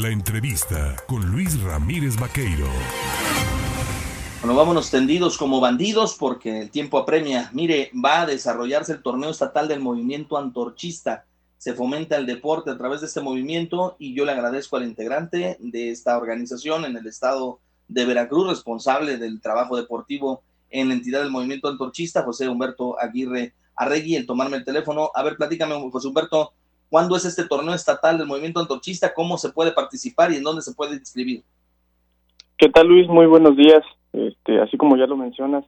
La entrevista con Luis Ramírez Vaqueiro. Bueno, vámonos tendidos como bandidos porque el tiempo apremia. Mire, va a desarrollarse el torneo estatal del movimiento antorchista. Se fomenta el deporte a través de este movimiento y yo le agradezco al integrante de esta organización en el estado de Veracruz, responsable del trabajo deportivo en la entidad del movimiento antorchista, José Humberto Aguirre Arregui, el tomarme el teléfono. A ver, platícame, José Humberto, ¿cuándo es este torneo estatal del movimiento antorchista? ¿Cómo se puede participar y en dónde se puede inscribir? ¿Qué tal, Luis? Muy buenos días. Este, así como ya lo mencionas,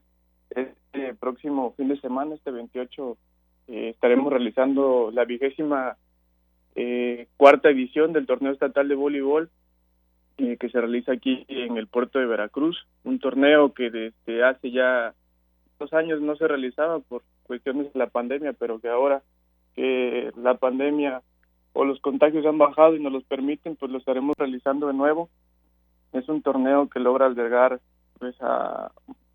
este próximo fin de semana, este 28, eh, estaremos realizando la vigésima eh, cuarta edición del torneo estatal de voleibol eh, que se realiza aquí en el puerto de Veracruz, un torneo que desde hace ya dos años no se realizaba por cuestiones de la pandemia, pero que ahora que la pandemia o los contagios han bajado y nos los permiten, pues lo estaremos realizando de nuevo. Es un torneo que logra albergar pues a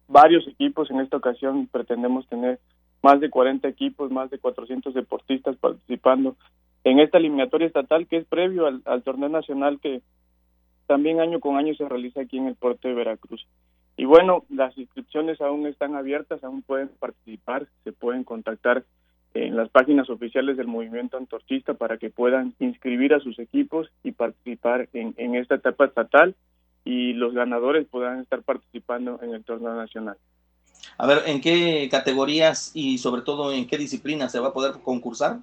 varios equipos. En esta ocasión pretendemos tener más de 40 equipos, más de 400 deportistas participando en esta eliminatoria estatal que es previo al, torneo nacional que también año con año se realiza aquí en el puerto de Veracruz. Y bueno, las inscripciones aún están abiertas, aún pueden participar, se pueden contactar en las páginas oficiales del movimiento antorchista para que puedan inscribir a sus equipos y participar en, en esta etapa estatal y los ganadores puedan estar participando en el torneo nacional. A ver, ¿en qué categorías y sobre todo en qué disciplinas se va a poder concursar?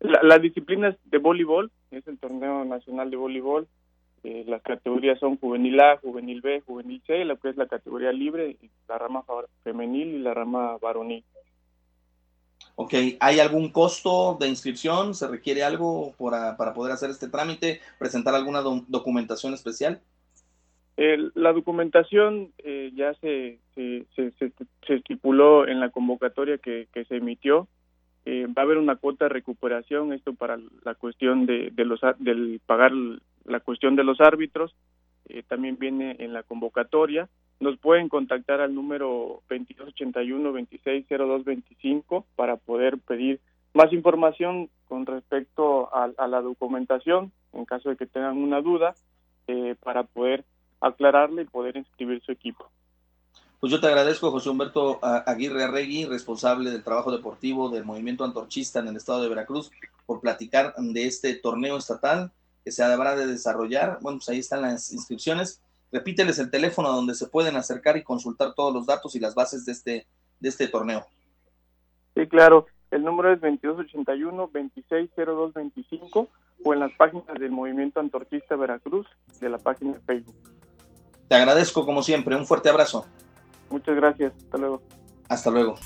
La, las disciplinas de voleibol, es el torneo nacional de voleibol. Eh, las categorías son juvenil A, juvenil B, juvenil C, lo que es la categoría libre, la rama femenil y la rama varonil. Ok, ¿hay algún costo de inscripción? ¿Se requiere algo para, para poder hacer este trámite? ¿Presentar alguna documentación especial? la documentación eh, ya se, se, se, estipuló en la convocatoria que, que se emitió. Eh, va a haber una cuota de recuperación, esto para la cuestión de, de los del pagar la cuestión de los árbitros, eh, también viene en la convocatoria. Nos pueden contactar al número 2281-260225 para poder pedir más información con respecto a, la documentación, en caso de que tengan una duda, para poder aclararle y poder inscribir su equipo. Pues yo te agradezco, José Humberto Aguirre Arregui, responsable del trabajo deportivo del movimiento antorchista en el estado de Veracruz, por platicar de este torneo estatal que se habrá de desarrollar. Bueno, pues ahí están las inscripciones. Repíteles el teléfono donde se pueden acercar y consultar todos los datos y las bases de este, de este torneo. Sí, claro. El número es 2281-260225 o en las páginas del Movimiento Antorchista Veracruz de la página de Facebook. Te agradezco como siempre. Un fuerte abrazo. Muchas gracias. Hasta luego. Hasta luego.